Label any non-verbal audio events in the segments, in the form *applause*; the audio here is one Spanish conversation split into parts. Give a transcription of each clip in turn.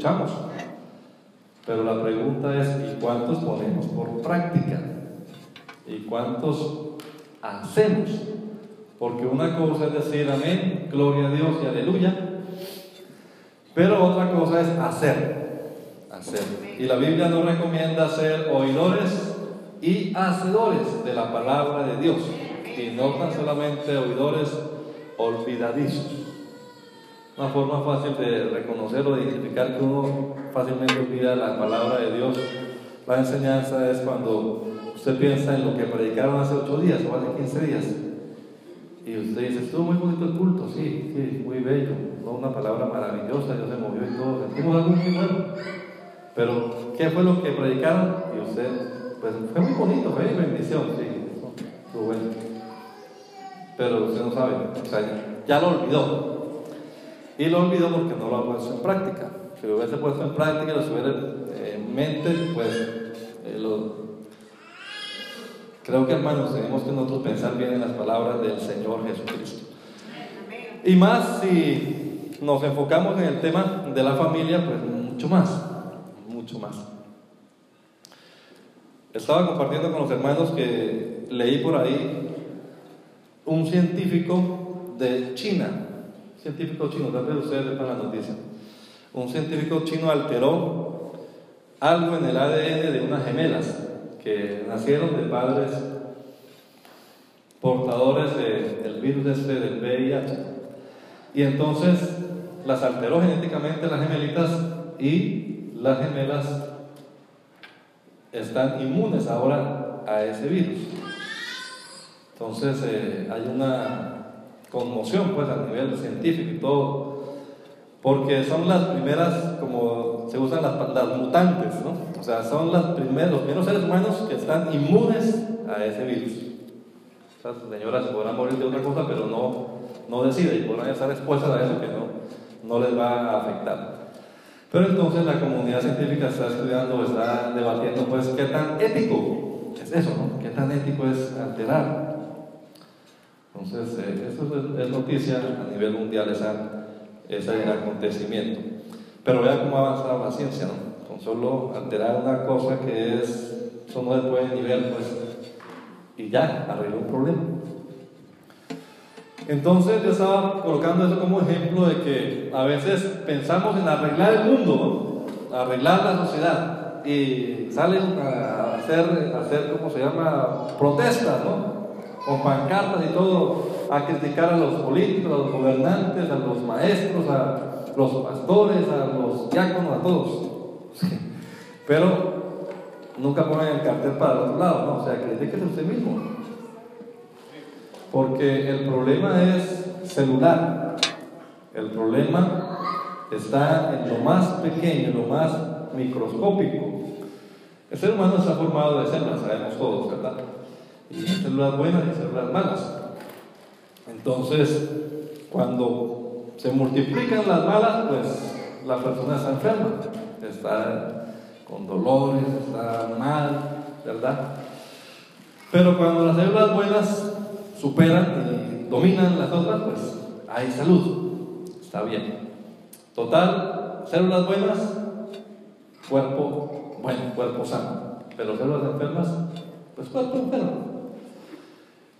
Escuchamos. Pero la pregunta es, ¿y cuántos ponemos por práctica? ¿Y cuántos hacemos? Porque una cosa es decir amén, gloria a Dios y aleluya. Pero otra cosa es hacer. Hacer. Y la Biblia nos recomienda ser oidores y hacedores de la palabra de Dios. Y no tan solamente oidores olvidadizos. Una forma fácil de reconocer o de identificar que uno fácilmente olvida la palabra de Dios, la enseñanza es cuando usted piensa en lo que predicaron hace ocho días o hace 15 días. Y usted dice, estuvo muy bonito el culto, sí, sí, muy bello, ¿no? una palabra maravillosa, Dios se movió y todo, sentimos algo muy bueno. Pero, ¿qué fue lo que predicaron? Y usted, pues fue muy bonito, fue bendición, sí, estuvo bueno. Pero usted no sabe, o sea, ya lo olvidó. Y lo olvidó porque no lo ha puesto en práctica. Si lo hubiese puesto en práctica, lo hubiera en mente, pues eh, creo que hermanos tenemos que nosotros pensar bien en las palabras del Señor Jesucristo. Y más si nos enfocamos en el tema de la familia, pues mucho más, mucho más. Estaba compartiendo con los hermanos que leí por ahí un científico de China, científico chino, tal vez ustedes sepan la noticia. Un científico chino alteró algo en el ADN de unas gemelas que nacieron de padres portadores de, del virus este del VIH. Y entonces las alteró genéticamente las gemelitas y las gemelas están inmunes ahora a ese virus. Entonces eh, hay una conmoción pues a nivel científico y todo, porque son las primeras, como se usan las, las mutantes, ¿no? O sea, son las primeras, los primeros seres humanos que están inmunes a ese virus. Esas señoras se podrán morir de otra cosa, pero no, no deciden y podrán estar expuestas a eso que no, no les va a afectar. Pero entonces la comunidad científica está estudiando, está debatiendo, pues, qué tan ético es eso, ¿no? ¿Qué tan ético es alterar? Entonces, eh, eso es, noticia a nivel mundial, esa, ese acontecimiento. Pero vea cómo ha avanzado la ciencia, ¿no? Con solo alterar una cosa que es, eso no se puede ni ver, pues, y ya, arregló un problema. Entonces yo estaba colocando eso como ejemplo de que a veces pensamos en arreglar el mundo, ¿no? arreglar la sociedad, y salen a hacer, a hacer, ¿cómo se llama?, protestas, ¿no? Con pancartas y todo, a criticar a los políticos, a los gobernantes, a los maestros, a los pastores, a los diáconos, a todos. *laughs* Pero nunca ponen el cartel para el otro lado, ¿no? O sea, critíquese usted mismo. Porque el problema es celular. El problema está en lo más pequeño, lo más microscópico. El ser humano está formado de células, sabemos todos, ¿verdad? Hay células buenas y células malas. Entonces, cuando se multiplican las malas, pues la persona está enferma, está con dolores, está mal, ¿verdad? Pero cuando las células buenas superan y dominan las otras, pues hay salud, está bien. Total, células buenas, cuerpo bueno, cuerpo sano. Pero células enfermas, pues cuerpo enfermo.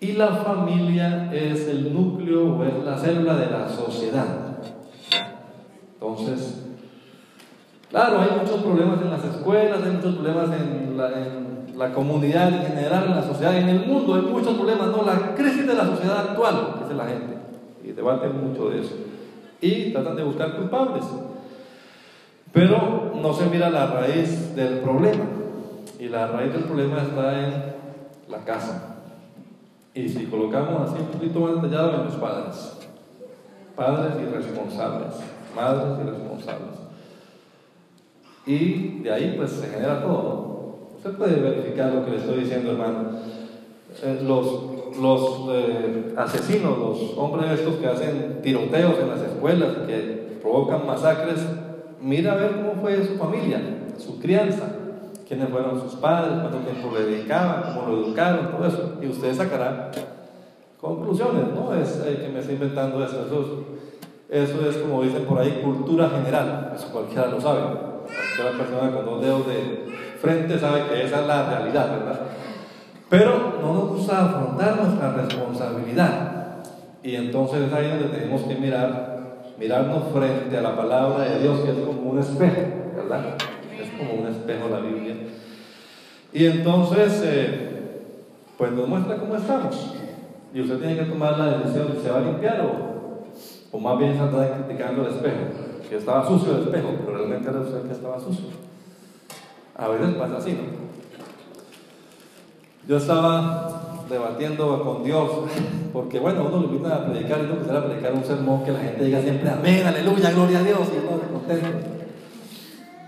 Y la familia es el núcleo o es la célula de la sociedad. Entonces, claro, hay muchos problemas en las escuelas, hay muchos problemas en la, comunidad en general, en la sociedad, en el mundo, hay muchos problemas, ¿no? La crisis de la sociedad actual, dice la gente, y debaten mucho de eso. Y tratan de buscar culpables. Pero no se mira la raíz del problema. Y la raíz del problema está en la casa. Y si colocamos así un poquito más detallado en los padres, padres irresponsables, madres irresponsables. Y de ahí pues se genera todo. Usted puede verificar lo que le estoy diciendo, hermano. Eh, los los eh, asesinos, los hombres estos que hacen tiroteos en las escuelas, que provocan masacres, mira a ver cómo fue su familia, su crianza, quiénes fueron sus padres, cuánto tiempo le dedicaban, cómo lo educaron, todo eso. Y usted sacará conclusiones, ¿no? Es que me está inventando eso. Eso es, eso es como dicen por ahí, cultura general. Eso cualquiera lo sabe. Cualquier persona con dos dedos de frente sabe que esa es la realidad, ¿verdad? Pero no nos gusta afrontar nuestra responsabilidad. Y entonces es ahí donde tenemos que mirar, mirarnos frente a la palabra de Dios, que es como un espejo, ¿verdad? Como un espejo la Biblia. Y entonces, eh, pues nos muestra cómo estamos. Y usted tiene que tomar la decisión si se va a limpiar o, o más bien se está criticando el espejo, que estaba sucio el espejo, pero realmente era usted que estaba sucio. A veces pasa así, ¿no? Yo estaba debatiendo con Dios, porque bueno, uno lo invita a predicar y no quisiera predicar un sermón que la gente diga siempre amén, aleluya, gloria a Dios, y uno contento.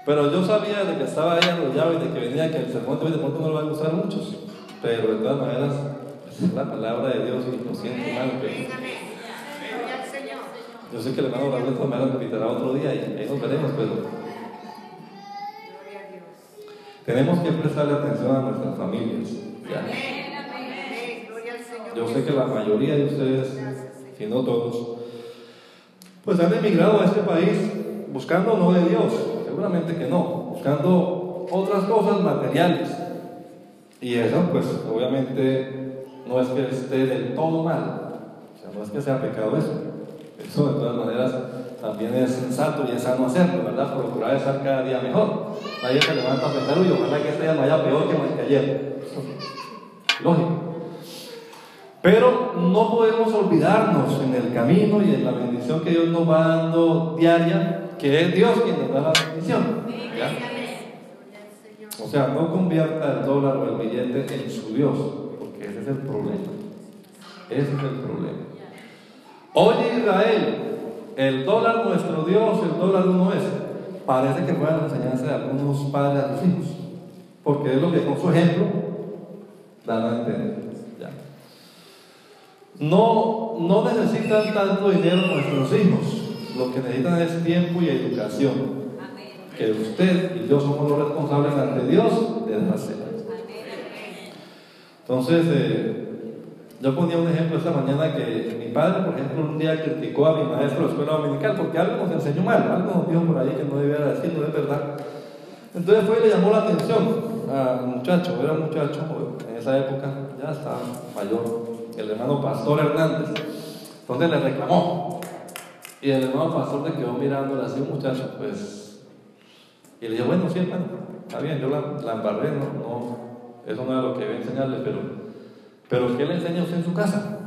Pero yo sabía de que estaba ahí arrollado y de que venía que el sermón de hoy de pronto no lo va a gustar a muchos, pero de todas maneras es la palabra de Dios y lo siento. Que... Yo sé que el hermano Raúl de todas maneras repitirá otro día y ahí nos veremos, pero tenemos que prestarle atención a nuestras familias. Yo sé que la mayoría de ustedes, si no todos, pues han emigrado a este país buscando no de Dios, seguramente que no, buscando otras cosas materiales. Y eso, pues obviamente no es que esté del todo mal, o sea, no es que sea pecado eso. Eso de todas maneras también es sensato y es sano hacerlo, ¿verdad? Procurar estar cada día mejor. Nadie se levanta a pensar, uy, ojalá que este día vaya peor que ayer. Lógico. Pero no podemos olvidarnos en el camino y en la bendición que Dios nos va dando diaria, que es Dios quien nos da la bendición. O sea, no convierta el dólar o el billete en su Dios, porque ese es el problema. Ese es el problema. Oye Israel, el dólar nuestro Dios, el dólar uno es. Parece que fue la enseñanza de algunos padres a sus hijos, porque es lo que con su ejemplo dan a entender. No, no necesitan tanto dinero nuestros hijos, lo que necesitan es tiempo y educación. Que usted y yo somos los responsables ante Dios de dársela. Entonces, eh, yo ponía un ejemplo esta mañana que mi padre, por ejemplo, un día criticó a mi maestro de la escuela dominical porque algo nos enseñó mal, algo nos dijo por ahí que no debía decir, no es verdad. Entonces fue y le llamó la atención al muchacho, era un muchacho en esa época, ya estaba mayor, el hermano Pastor Hernández. Entonces le reclamó. Y el hermano Pastor le quedó mirándole así, muchacho, pues. Y le dijo, bueno, sí, hermano, está bien, yo la, la no, no, eso no era lo que iba a enseñarle, pero pero ¿qué le enseña usted en su casa?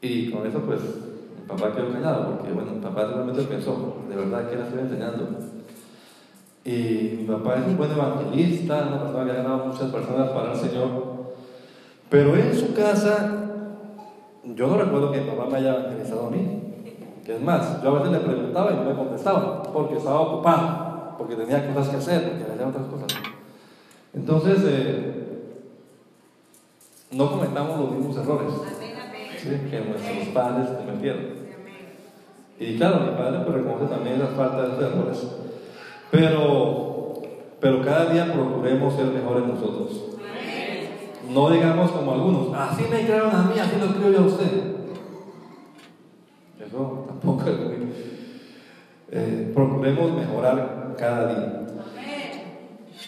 Y con eso, pues, mi papá quedó callado, porque, bueno, mi papá realmente pensó, de verdad, ¿qué le estoy enseñando? Y mi papá es un buen evangelista, una persona que ha ganado muchas personas para el Señor. Pero en su casa, yo no recuerdo que mi papá me haya evangelizado a mí. Que es más, yo a veces le preguntaba y no me contestaba, porque estaba ocupado, porque tenía cosas que hacer, porque hacía otras cosas. Entonces, eh, no cometamos los mismos errores que nuestros padres cometieron. Y claro, mi padre pues, reconoce también las faltas de esos errores. Pero, pero cada día procuremos ser mejores nosotros. No digamos como algunos, así me crearon a mí, así lo creo yo a usted. Eso tampoco es muy. Eh, procuremos mejorar cada día.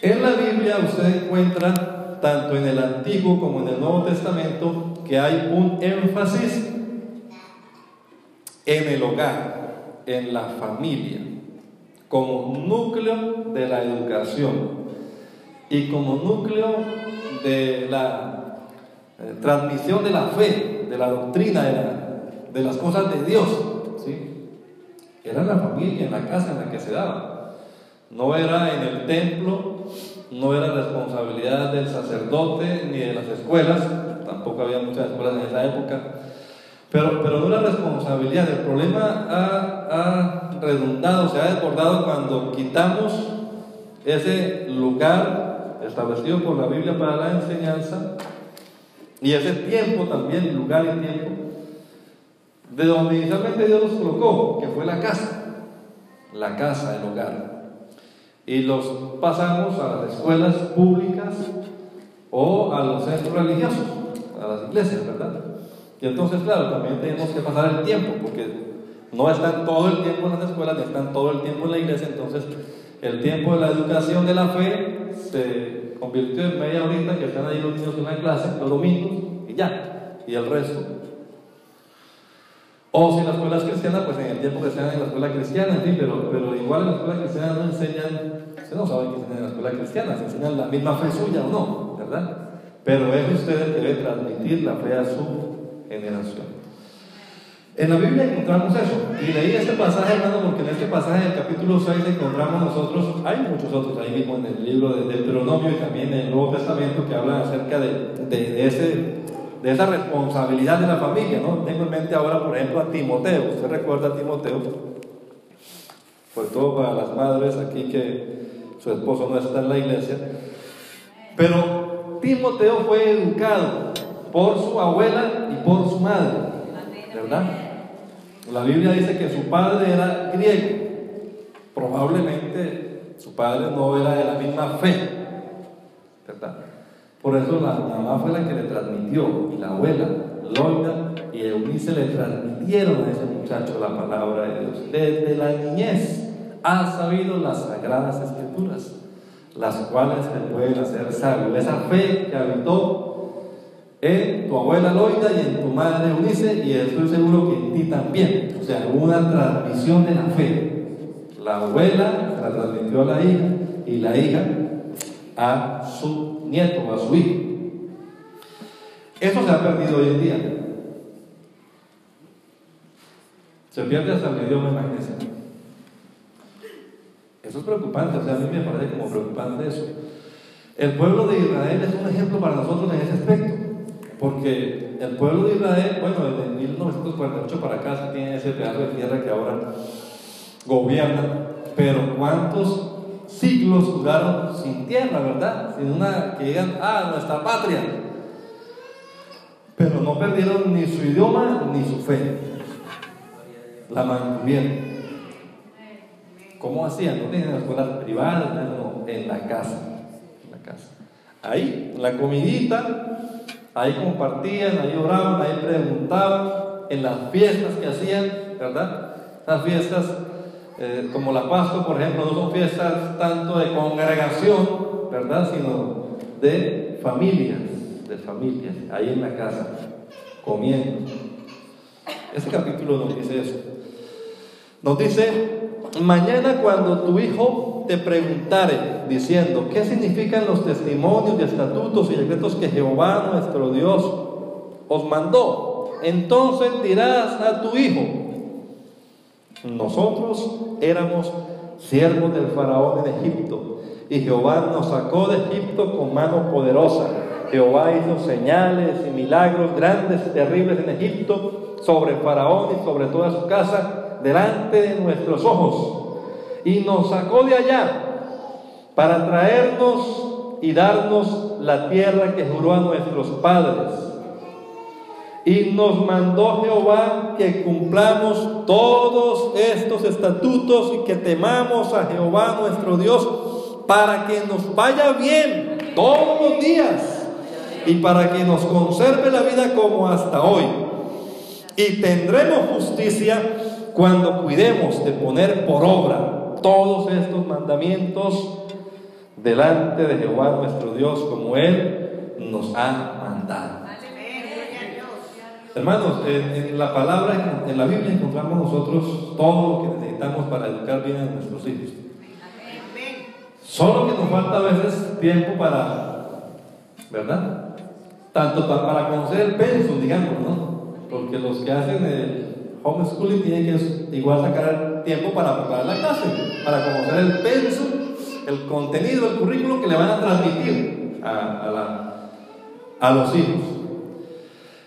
En la Biblia usted encuentra tanto en el Antiguo como en el Nuevo Testamento, que hay un énfasis en el hogar, en la familia, como núcleo de la educación y como núcleo de la eh, transmisión de la fe, de la doctrina, de, las cosas de Dios. ¿sí? Era la familia, en la casa en la que se daba. No era en el templo no era responsabilidad del sacerdote ni de las escuelas, tampoco había muchas escuelas en esa época, pero, pero no era responsabilidad. El problema ha, ha redundado, se ha desbordado cuando quitamos ese lugar establecido por la Biblia para la enseñanza y ese tiempo también, lugar y tiempo, de donde inicialmente Dios los colocó, que fue la casa, la casa, el hogar. Y los pasamos a las escuelas públicas o a los centros religiosos, a las iglesias, ¿verdad? Y entonces, claro, también tenemos que pasar el tiempo, porque no están todo el tiempo en las escuelas, ni están todo el tiempo en la iglesia, entonces el tiempo de la educación de la fe se convirtió en media horita que están ahí los niños en la clase, los domingos, y ya, y el resto. O si en las escuelas cristianas, pues en el tiempo que sean en la escuela cristiana, en pero, pero igual en la escuela cristiana no enseñan, usted no sabe que enseñan en la escuela cristiana, se enseñan la misma fe suya o no, ¿verdad? Pero es usted el que debe transmitir la fe a su generación. En la Biblia encontramos eso. Y leí este pasaje, hermano, porque en este pasaje del capítulo 6 encontramos nosotros, hay muchos otros ahí mismo en el libro de Deuteronomio y también en el Nuevo Testamento que hablan acerca de, de, ese, de esa responsabilidad de la familia, ¿no? Tengo en mente ahora, por ejemplo, a Timoteo. ¿Usted recuerda a Timoteo? Sobre todo para las madres aquí que su esposo no está en la iglesia. Pero Timoteo fue educado por su abuela y por su madre. ¿verdad? La Biblia dice que su padre era griego. Probablemente su padre no era de la misma fe, ¿verdad? Por eso la mamá fue la que le transmitió, y la abuela, Loida y Eunice le transmitieron a ese muchacho la palabra de Dios. Desde la niñez ha sabido las sagradas escrituras, las cuales le pueden hacer sabio. Esa fe que habitó en tu abuela Loida y en tu madre Eunice, y estoy seguro que en ti también. O sea, una transmisión de la fe. La abuela la transmitió a la hija y la hija a su nieto, a su hijo. Eso se ha perdido hoy en día. Se pierde hasta el idioma, imagínense. Eso es preocupante, o sea, a mí me parece como preocupante eso. El pueblo de Israel es un ejemplo para nosotros en ese aspecto. Porque el pueblo de Israel, bueno, desde 1948 para acá se tiene ese pedazo de tierra que ahora gobierna, pero ¿cuántos siglos duraron sin tierra, verdad? Sin una que digan, ah, nuestra patria. Pero no perdieron ni su idioma ni su fe. La mantuvieron. ¿Cómo hacían? No tenían escuelas privadas, no, en la casa. En la casa. Ahí, la comidita, Ahí compartían, ahí oraban, ahí preguntaban, en las fiestas que hacían, ¿verdad? Las fiestas eh, como la Pascua, por ejemplo, no son fiestas tanto de congregación, ¿verdad? Sino de familias, de familias, ahí en la casa, comiendo. Este capítulo nos dice eso. Nos dice, mañana cuando tu hijo te preguntare, diciendo, ¿qué significan los testimonios y estatutos y decretos que Jehová nuestro Dios os mandó? Entonces dirás a tu hijo, nosotros éramos siervos del faraón en Egipto, y Jehová nos sacó de Egipto con mano poderosa. Jehová hizo señales y milagros grandes y terribles en Egipto sobre faraón y sobre toda su casa delante de nuestros ojos y nos sacó de allá para traernos y darnos la tierra que juró a nuestros padres. Y nos mandó Jehová que cumplamos todos estos estatutos y que temamos a Jehová nuestro Dios para que nos vaya bien todos los días y para que nos conserve la vida como hasta hoy. Y tendremos justicia cuando cuidemos de poner por obra todos estos mandamientos delante de Jehová nuestro Dios como Él nos ha mandado. Hermanos, en, la palabra, en la Biblia encontramos nosotros todo lo que necesitamos para educar bien a nuestros hijos. Solo que nos falta a veces tiempo para, ¿verdad? Tanto para conocer el peso, digamos, ¿no? Porque los que hacen el, homeschooling tiene que igual sacar tiempo para preparar la clase, para conocer el peso el contenido, el currículo que le van a transmitir a, a los hijos.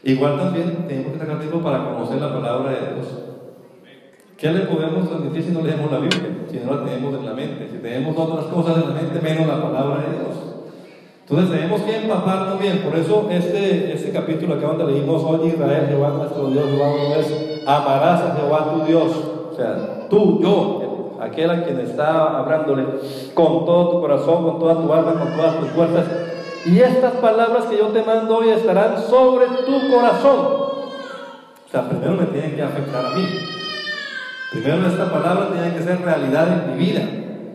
Igual también tenemos que sacar tiempo para conocer la palabra de Dios. ¿Qué le podemos transmitir si no leemos la Biblia? Si no la tenemos en la mente. Si tenemos otras cosas en la mente, menos la palabra de Dios. Entonces tenemos que empaparnos bien. Por eso este, este capítulo que donde leímos, hoy Israel, Jehová nuestro Dios, Jehová es, amarás a Jehová tu Dios. O sea, tú, yo, aquel a quien está hablándole, con todo tu corazón, con toda tu alma, con todas tus fuerzas. Y estas palabras que yo te mando hoy estarán sobre tu corazón. O sea, primero me tienen que afectar a mí. Primero esta palabra tiene que ser realidad en mi vida.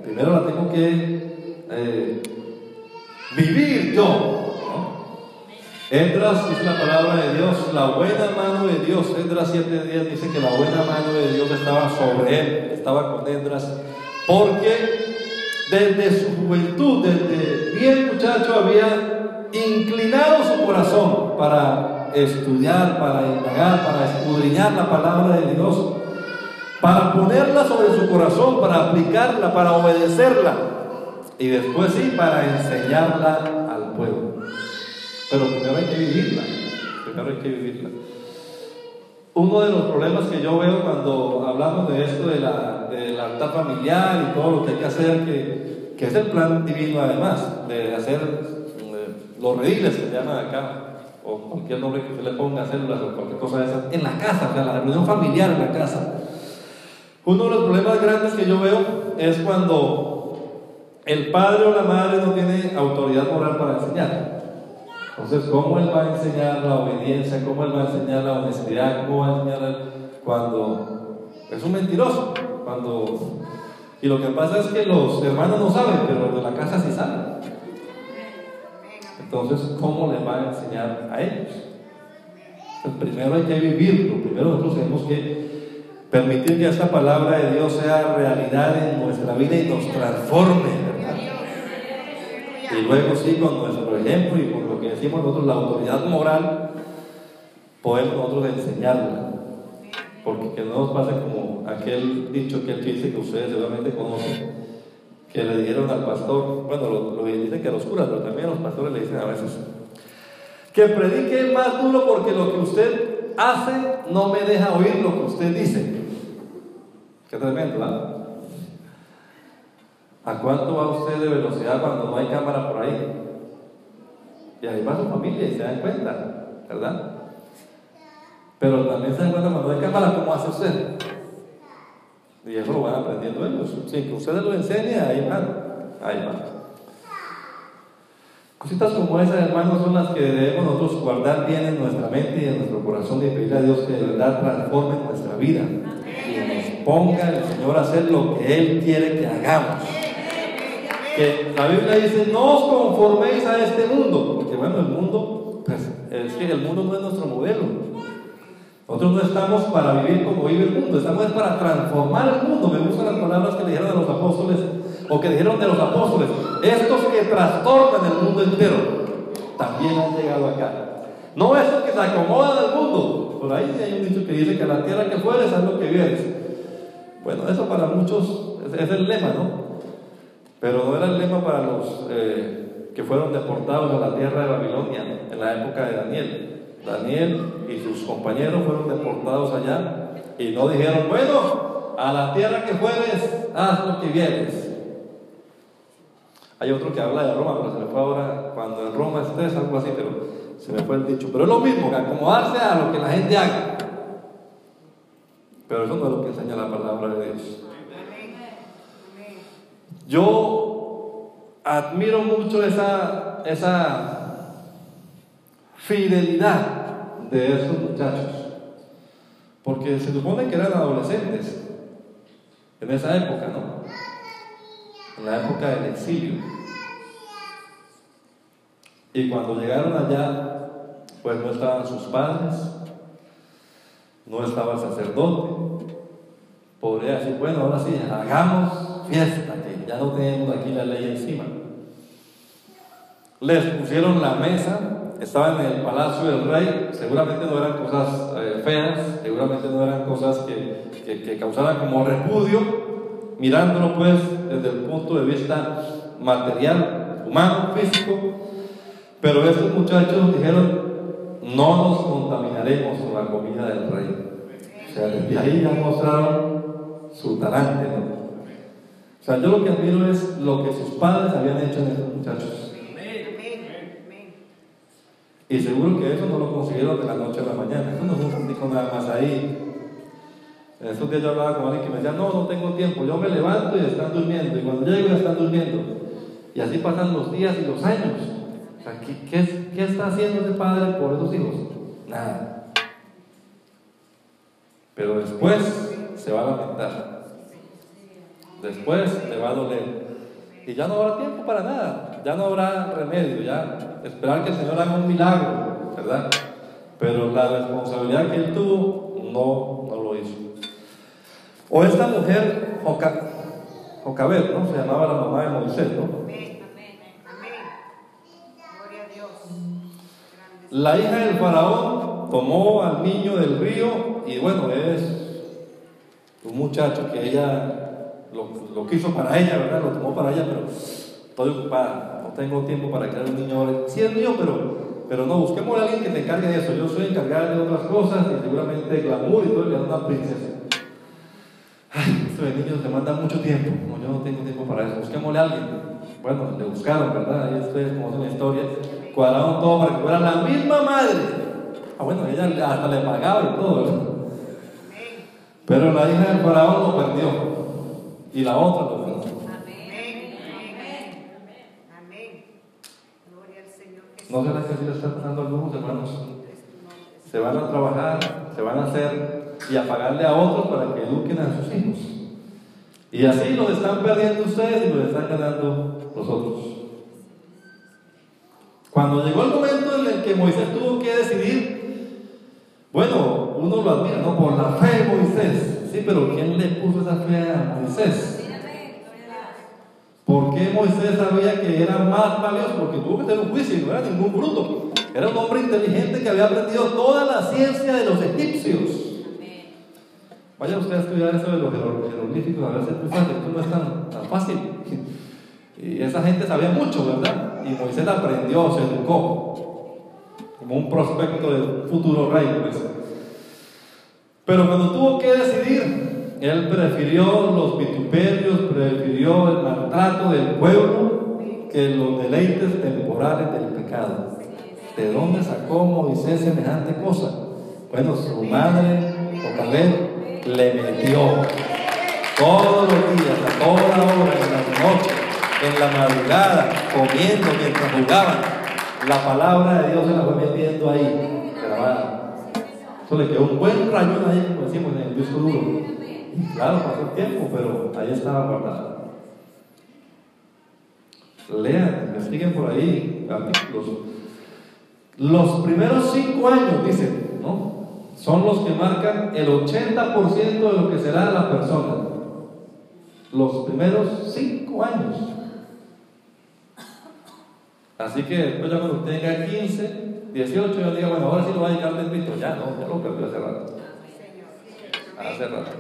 Primero la tengo que eh, vivir yo. Entras, dice la palabra de Dios, la buena mano de Dios. Entras siete días, dice que la buena mano de Dios estaba sobre él, estaba con Endras, porque desde su juventud, desde bien muchacho, había inclinado su corazón para estudiar, para indagar, para escudriñar la palabra de Dios para ponerla sobre su corazón, para aplicarla, para obedecerla y después sí, para enseñarla al pueblo. Pero primero hay que vivirla, primero hay que vivirla. Uno de los problemas que yo veo cuando hablamos de esto de la, del altar familiar y todo lo que hay que hacer, que, que es el plan divino además, de hacer eh, los rediles que se llaman acá, o cualquier nombre que usted le ponga, células o cualquier cosa de esas, en la casa, o sea, la reunión familiar en la casa. Uno de los problemas grandes que yo veo es cuando el padre o la madre no tiene autoridad moral para enseñar. Entonces, ¿cómo él va a enseñar la obediencia? ¿Cómo él va a enseñar la honestidad? ¿Cómo va a enseñar cuando es un mentiroso? Cuando... Y lo que pasa es que los hermanos no saben, pero los de la casa sí saben. Entonces, ¿cómo le va a enseñar a ellos? Pues primero hay que vivirlo, primero nosotros tenemos que Permitir que esta palabra de Dios sea realidad en nuestra vida y nos transforme. Y luego sí, con nuestro ejemplo y con lo que decimos nosotros, la autoridad moral, podemos nosotros enseñarla. Porque que no nos pase como aquel dicho que él dice que ustedes seguramente conocen, que le dijeron al pastor, bueno, lo, lo dicen que a los curas, pero también a los pastores le dicen a veces, que predique más duro porque lo que usted hace no me deja oír lo que usted dice. Qué tremendo, ¿verdad? ¿A cuánto va usted de velocidad cuando no hay cámara por ahí? Y ahí va su familia y se dan cuenta, ¿verdad? Pero también se dan cuenta cuando hay cámara, ¿cómo hace usted? Y eso lo van aprendiendo ellos. Sin que ustedes lo enseñen, ahí van. Ahí van. Cositas como esas, hermanos, son las que debemos nosotros guardar bien en nuestra mente y en nuestro corazón y pedirle a Dios que de verdad transforme nuestra vida ponga el Señor a hacer lo que Él quiere que hagamos. Que la Biblia dice, no os conforméis a este mundo, porque bueno, el mundo, pues es que el mundo no es nuestro modelo. Nosotros no estamos para vivir como vive el mundo, estamos para transformar el mundo. Me gustan las palabras que dijeron de los apóstoles, o que dijeron de los apóstoles, estos que trastornan el mundo entero, también han llegado acá. No esos que se acomodan al mundo. Por ahí hay un dicho que dice que la tierra que fueres es lo que vienes. Bueno, eso para muchos es, el lema, ¿no? Pero no era el lema para los eh, que fueron deportados a la tierra de Babilonia en la época de Daniel. Daniel y sus compañeros fueron deportados allá y no dijeron, bueno, a la tierra que fueres, haz lo que vienes. Hay otro que habla de Roma, pero se me fue ahora, cuando en Roma estés, algo así, pero se me fue el dicho. Pero es lo mismo, que acomodarse a lo que la gente haga. Pero eso no es lo que enseña la palabra de Dios. Yo admiro mucho esa, esa fidelidad de esos muchachos, porque se supone que eran adolescentes en esa época, ¿no? En la época del exilio. Y cuando llegaron allá, pues no estaban sus padres, no estaba el sacerdote. Podría decir, bueno, ahora sí, hagamos fiesta, ya no tenemos aquí la ley encima. Les pusieron la mesa, estaban en el palacio del rey, seguramente no eran cosas eh, feas, seguramente no eran cosas que, que, causaran como repudio. mirándolo pues desde el punto de vista material, humano, físico, pero estos muchachos dijeron, no nos contaminaremos con la comida del rey. O sea, desde ahí ya mostraron su talante. O sea, yo lo que admiro es lo que sus padres habían hecho en estos muchachos. Y seguro que eso no lo consiguieron de la noche a la mañana. Eso no es un con nada más ahí. En esos días yo hablaba con alguien que me decía, no, no tengo tiempo. Yo me levanto y están durmiendo. Y cuando llego ya están durmiendo. Y así pasan los días y los años. O sea, ¿qué, qué, qué está haciendo ese padre por esos hijos? Nada. Pero después se va a lamentar. Después le va a doler. Y ya no habrá tiempo para nada, ya no habrá remedio, ya esperar que el Señor haga un milagro, ¿verdad? Pero la responsabilidad que él tuvo, no, no lo hizo. O esta mujer, Jocabet, ¿no? Se llamaba la mamá de Moisés, ¿no? La hija del faraón tomó al niño del río y bueno, es un muchacho que ella lo, quiso para ella, ¿verdad? Lo tomó para ella, pero estoy ocupada, no tengo tiempo para crear un niño ahora. Sí es mío, pero, pero no, busquemos a alguien que te encargue de eso. Yo soy encargada de otras cosas y seguramente glamour y todo, le una princesa. Ay, esto de niños demanda mucho tiempo. No, yo no tengo tiempo para eso. Busquémosle a alguien. Bueno, le buscaron, ¿verdad? Ahí ustedes como una historia. Cuadraron todo para que fuera la misma madre. Ah, bueno, ella hasta le pagaba y todo, ¿verdad? Pero la hija del faraón lo perdió. Y la otra lo perdió. ¿No será que así le está pasando algunos hermanos? Se van a trabajar, se van a hacer y a pagarle a otros para que eduquen a sus hijos. Y así los están perdiendo ustedes y los están ganando los otros. Cuando llegó el momento en el que Moisés tuvo que decidir, bueno, uno lo admira, ¿no? Por la fe de Moisés. Sí, pero ¿quién le puso esa fe a Moisés? ¿Por qué Moisés sabía que era más valioso? Porque tuvo que tener un juicio y no era ningún bruto. Era un hombre inteligente que había aprendido toda la ciencia de los egipcios. Vaya usted a estudiar eso de los jeroglíficos, a ver si. Esto no es tan, tan fácil. *laughs* Y esa gente sabía mucho, ¿verdad? Y Moisés aprendió, se educó como un prospecto de futuro rey, pues. Pero cuando tuvo que decidir, él prefirió los vituperios, prefirió el maltrato del pueblo que los deleites temporales del pecado. ¿De dónde sacó Moisés semejante cosa? Bueno, su madre, Ocabel, le metió todos los días, a toda hora, en la noche, en la madrugada, comiendo mientras jugaban la palabra de Dios se la fue metiendo ahí, grabada. Eso le quedó un buen rayón ahí, como decimos, en el disco duro. Claro, pasó el tiempo, pero ahí estaba guardada. Lean, investiguen por ahí artículos. Los primeros cinco años, dicen, ¿no? Son los que marcan el 80% de lo que será la persona. Los primeros cinco años. Así que después ya cuando tenga 15, 18, yo diga, bueno, ahora sí lo va a llegar del Cristo. Ya no, ya lo perdió hace rato. Hace rato.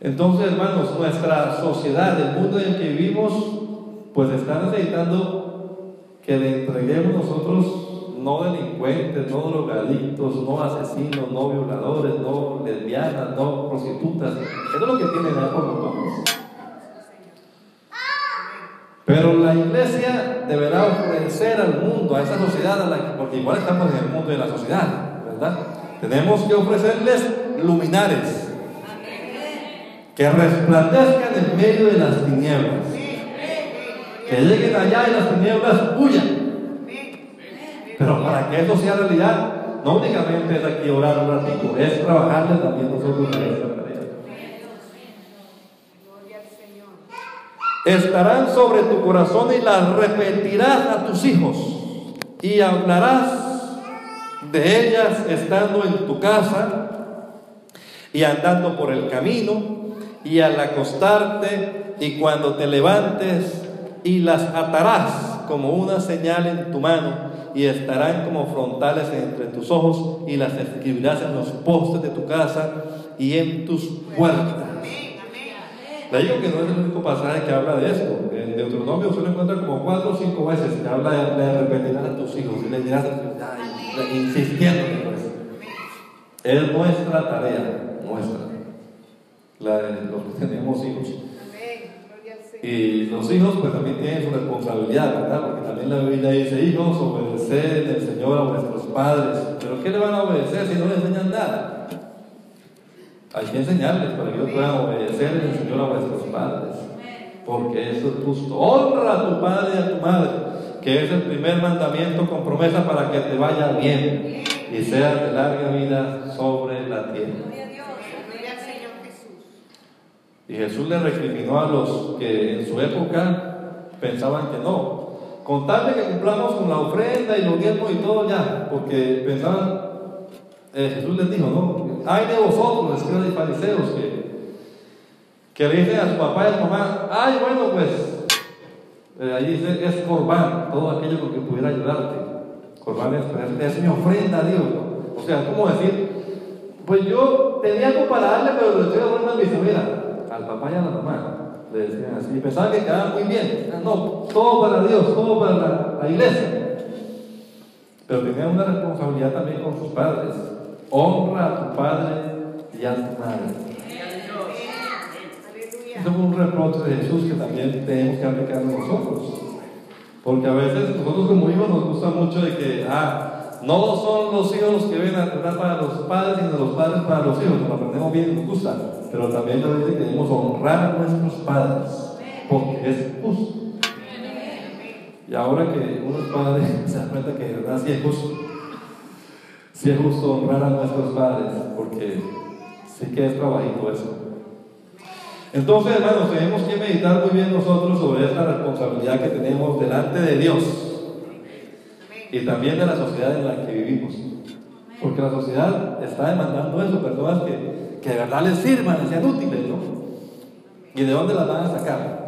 Entonces, hermanos, nuestra sociedad, el mundo en el que vivimos, pues está necesitando que le entreguemos nosotros no delincuentes, no drogadictos, no asesinos, no violadores, no lesbianas, no prostitutas. Eso es lo que tienen ahí por nosotros. Pero la iglesia deberá ofrecer al mundo, a esa sociedad, a la, porque igual estamos en el mundo de la sociedad, ¿verdad? Tenemos que ofrecerles luminares que resplandezcan en medio de las tinieblas. Que lleguen allá y las tinieblas huyan. Pero para que eso sea realidad, no únicamente es aquí orar un ratito, es trabajarle también nosotros en esta estarán sobre tu corazón y las repetirás a tus hijos y hablarás de ellas estando en tu casa y andando por el camino y al acostarte y cuando te levantes y las atarás como una señal en tu mano y estarán como frontales entre tus ojos y las escribirás en los postes de tu casa y en tus puertas. Le digo que no es el único pasaje que habla de esto. En Deuteronomio usted lo encuentra como cuatro o cinco veces que habla de, de arrepentir a tus hijos y le dirás, insistiendo en eso. Es nuestra tarea, nuestra, la de los que tenemos hijos. Y los hijos pues también tienen su responsabilidad, ¿verdad? Porque también la Biblia dice, hijos, obedeced el Señor a vuestros padres. Pero ¿qué le van a obedecer si no le enseñan nada? Hay que enseñarles para que ellos puedan obedecer el Señor a vuestros padres. Porque eso es justo. Honra a tu padre y a tu madre, que es el primer mandamiento con promesa para que te vaya bien y seas de larga vida sobre la tierra. Y Jesús le recriminó a los que en su época pensaban que no. Con tal de que cumplamos con la ofrenda y los diezmos y todo ya, porque pensaban, eh, Jesús les dijo, no, hay de vosotros, escribas y fariseos, que, que le dicen a su papá y a su mamá, ay, bueno, pues, eh, allí dice, es corbán, todo aquello con que pudiera ayudarte. Corbán es, es, mi ofrenda a Dios. O sea, ¿cómo decir? Pues yo tenía algo para darle, pero le estoy dando a mi mira, al papá y a la mamá. Le decían así. Y pensaban que quedaban muy bien. No, todo para Dios, todo para la, iglesia. Pero tenían una responsabilidad también con sus padres. Honra a tu padre y a tu madre. Eso es un reproche de Jesús que también tenemos que aplicar nosotros. Porque a veces nosotros como hijos nos gusta mucho de que, ah, no son los hijos los que ven a tratar para los padres, sino los padres para los hijos. Nos aprendemos bien nos gusta. Pero también nos dice que debemos honrar a nuestros padres, porque es justo. Y ahora que unos padres *laughs* se dan cuenta que de verdad sí es justo, sí es justo honrar a nuestros padres, porque sí que es trabajito eso. Entonces, hermanos, tenemos que meditar muy bien nosotros sobre esta responsabilidad que tenemos delante de Dios y también de la sociedad en la que vivimos. Porque la sociedad está demandando eso, personas que, que de verdad les sirvan, sean útiles, ¿no? ¿Y de dónde las van a sacar?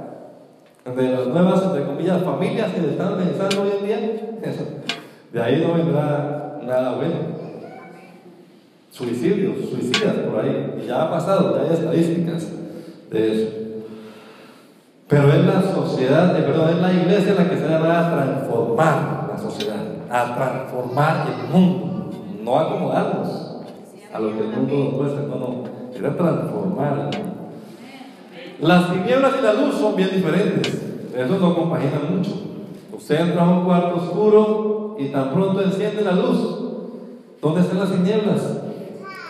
De las nuevas, entre comillas, familias que están pensando hoy en día, eso. De ahí no vendrá nada bueno. Suicidios, suicidas por ahí. Y ya ha pasado, ya hay estadísticas de eso. Pero es la sociedad, de perdón, es la iglesia la que se va a transformar la sociedad a transformar el mundo, no acomodarnos a lo que el mundo nos muestra, no, no, era transformar Las tinieblas y la luz son bien diferentes, eso no compagina mucho. Usted entra a un cuarto oscuro y tan pronto enciende la luz. ¿Dónde están las tinieblas?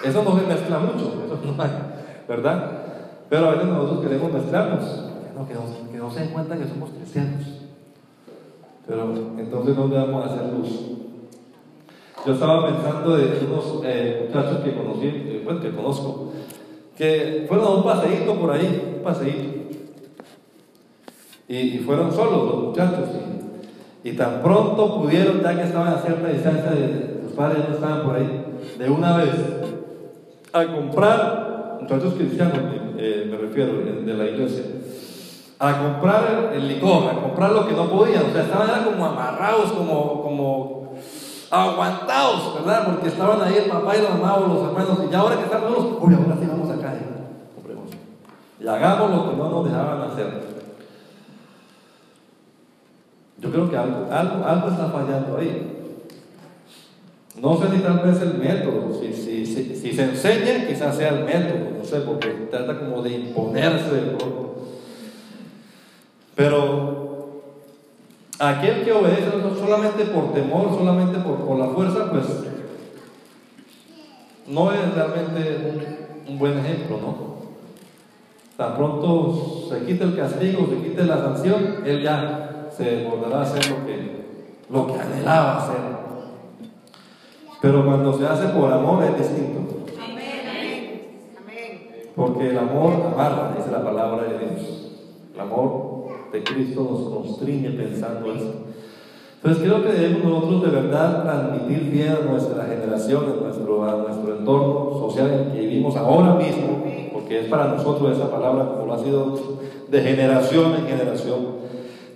Eso no se mezcla mucho, eso no hay, ¿verdad? Pero a veces nosotros queremos mezclarnos, que no, que no se den cuenta que somos cristianos. Pero entonces, ¿dónde vamos a hacer luz? Yo estaba pensando de unos eh, muchachos que conocí, eh, bueno, que conozco, que fueron a un paseíto por ahí, un paseíto. Y, fueron solos los muchachos. Y, tan pronto pudieron, ya que estaban a cierta distancia de sus padres, no estaban por ahí, de una vez, a comprar, muchachos cristianos, eh, me refiero, de la iglesia, a comprar el, licor, a comprar lo que no podían. O sea, estaban como amarrados, como, como aguantados, ¿verdad? Porque estaban ahí el papá y la mamá o los hermanos. Y ahora que están todos, uy, ahora sí vamos acá. Compremos. Y hagamos lo que no nos dejaban hacer. Yo creo que algo, algo, algo está fallando ahí. No sé si tal vez el método, si, si, si, si se enseña, quizás sea el método, no sé, porque trata como de imponerse el pero aquel que obedece solamente por temor, solamente por, la fuerza, pues no es realmente un, buen ejemplo, ¿no? Tan pronto se quite el castigo, se quite la sanción, él ya se volverá a hacer lo que, lo que anhelaba hacer. Pero cuando se hace por amor es distinto. Porque el amor amarra, dice la palabra de Dios. El amor de Cristo nos constriñe pensando eso. Entonces creo que debemos nosotros de verdad transmitir bien a nuestra generación, a nuestro, a nuestro entorno social en que vivimos ahora mismo, porque es para nosotros esa palabra como lo ha sido de generación en generación.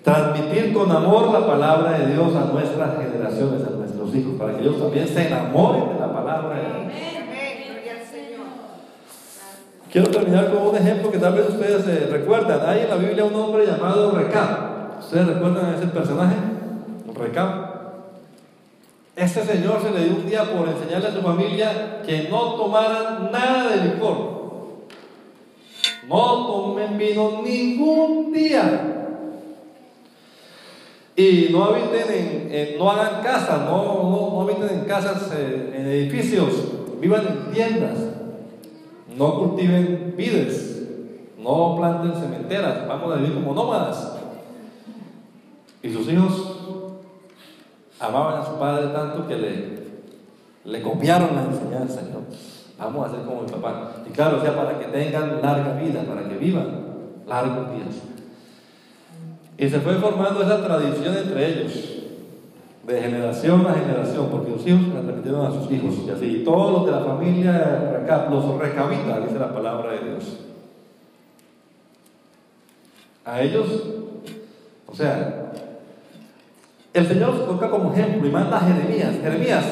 Transmitir con amor la palabra de Dios a nuestras generaciones, a hijos, para que ellos también se enamoren de la palabra de Dios. Quiero terminar con un ejemplo que tal vez ustedes eh, recuerdan. Hay en la Biblia un hombre llamado Recab. ¿Ustedes recuerdan a ese personaje? Recab. Este señor se le dio un día por enseñarle a su familia que no tomaran nada de licor. No tomen vino ningún día. Y no habiten en, no hagan casas, no, no, habiten en casas, eh, en edificios, vivan en tiendas, no cultiven vides, no planten cementeras, vamos a vivir como nómadas. Y sus hijos amaban a su padre tanto que le, le copiaron la enseñanza. Vamos a hacer como mi papá. Y claro, o sea, para que tengan larga vida, para que vivan largos días. Y se fue formando esa tradición entre ellos, de generación a generación, porque los hijos la transmitieron a sus hijos, y así, y todos los de la familia, los recabitas, dice la palabra de Dios. A ellos, o sea, el Señor los toca como ejemplo y manda a Jeremías, Jeremías,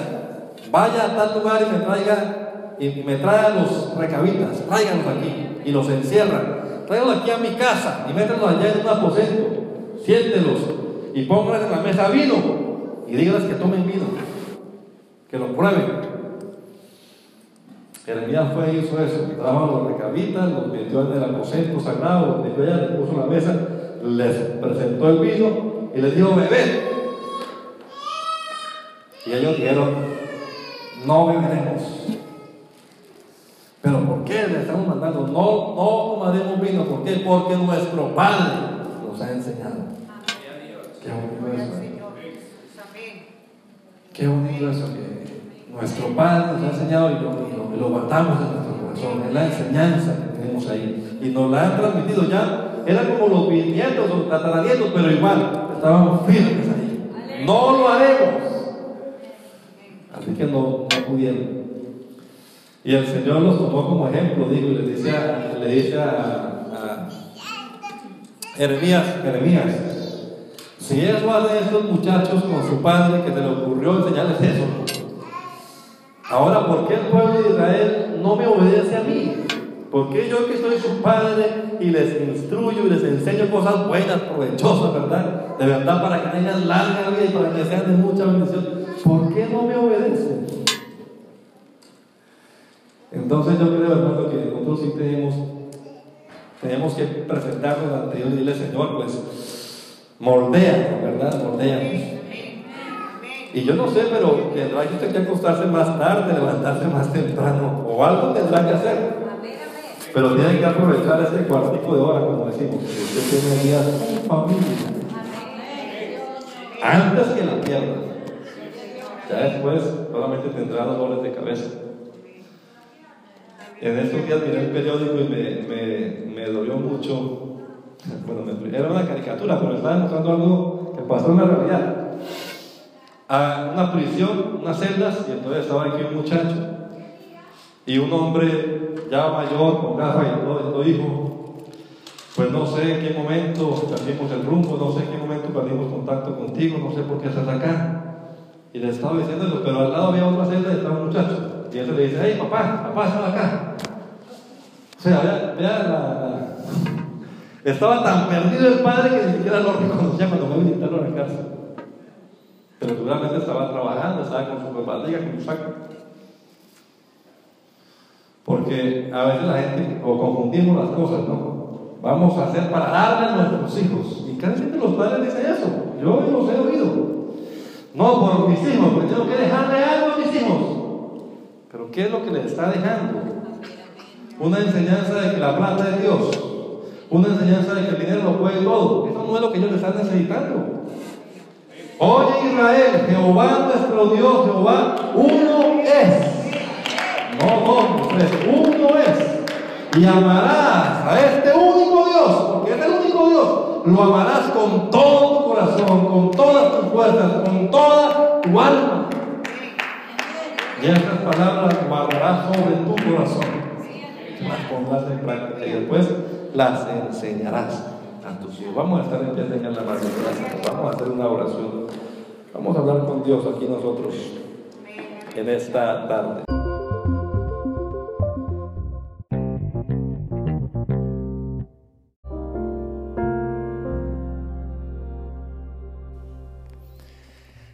vaya a tal lugar y me traiga, y me traiga los recabitas, tráiganlos aquí, y los encierran, tráiganlos aquí a mi casa, y métanlos allá en un aposento, siéntelos y pónganles en la mesa vino y díganles que tomen vino, que lo prueben. Jeremías fue y hizo eso, trajo a los recabitas, los metió en el aposento sagrado, les allá, les puso la mesa, les presentó el vino y les dijo, bebed. Y ellos dijeron, no beberemos. Pero ¿por qué le estamos mandando? No, no tomaremos vino. ¿Por qué? Porque nuestro Padre ha enseñado. Qué bonito eso. Qué bonito eso que nuestro Padre nos ha enseñado y lo, lo, guardamos en nuestro corazón. Es la enseñanza que tenemos ahí. Y nos la han transmitido ya. Eran como los bisnietos, los tataranietos, pero igual, estábamos firmes ahí. No lo haremos. Así que no, no pudieron. Y el Señor los tomó como ejemplo, digo, y le dice le dice a Jeremías, Jeremías, si eso hace estos muchachos con su padre que se le ocurrió enseñarles eso, ahora, ¿por qué el pueblo de Israel no me obedece a mí? ¿Por qué yo que soy su padre y les instruyo y les enseño cosas buenas, provechosas, verdad? De verdad, para que tengan larga vida y para que sean de mucha bendición. ¿Por qué no me obedecen? Entonces yo creo, hermano, que nosotros sí tenemos, tenemos que presentarnos ante Dios y decirle, Señor, pues moldea, ¿verdad? Moldea. Y yo no sé, pero tendrá que usted que acostarse más tarde, levantarse más temprano, o algo tendrá que hacer. Pero tiene que aprovechar ese cuartico de hora, como decimos, que usted tiene su familia. Antes que la pierda. Ya después solamente tendrá dolores de cabeza. En estos días miré el periódico y me, me, me dolió mucho bueno, era una caricatura, pero estaba mostrando algo que pasó en la realidad. A una prisión, unas celdas, y entonces estaba aquí un muchacho y un hombre ya mayor, con gafas y todo, dijo, pues no sé en qué momento perdimos el rumbo, no sé en qué momento perdimos contacto contigo, no sé por qué estás acá. Y le estaba diciendo eso, pero al lado había otra celda y estaba un muchacho. Y él le dice, hey papá, papá, sal acá. O sea, vea, la estaba tan perdido el padre que ni siquiera lo reconocía cuando fue a visitarlo en la cárcel. Pero seguramente estaba trabajando, estaba con su barriga, con su saco. Porque a veces la gente, o confundimos las cosas, ¿no? Vamos a hacer para darle a nuestros hijos. Y casi siempre los padres dicen eso. Yo los he oído. No, por mis hijos, porque tengo que dejarle algo a mis hijos. Pero ¿qué es lo que les está dejando? Una enseñanza de que la plata es Dios una enseñanza de que el dinero lo puede todo. Eso no es lo que ellos están necesitando. Oye Israel, Jehová nuestro Dios, Jehová, uno es. No dos, tres, uno es. Y amarás a este único Dios, porque es el único Dios. Lo amarás con todo tu corazón, con todas tus fuerzas, con toda tu alma. Y estas palabras guardarás sobre tu corazón. Las pondrás en práctica y después las enseñarás a tus hijos. Vamos a estar en pie de la mano. Vamos a hacer una oración. Vamos a hablar con Dios aquí nosotros en esta tarde.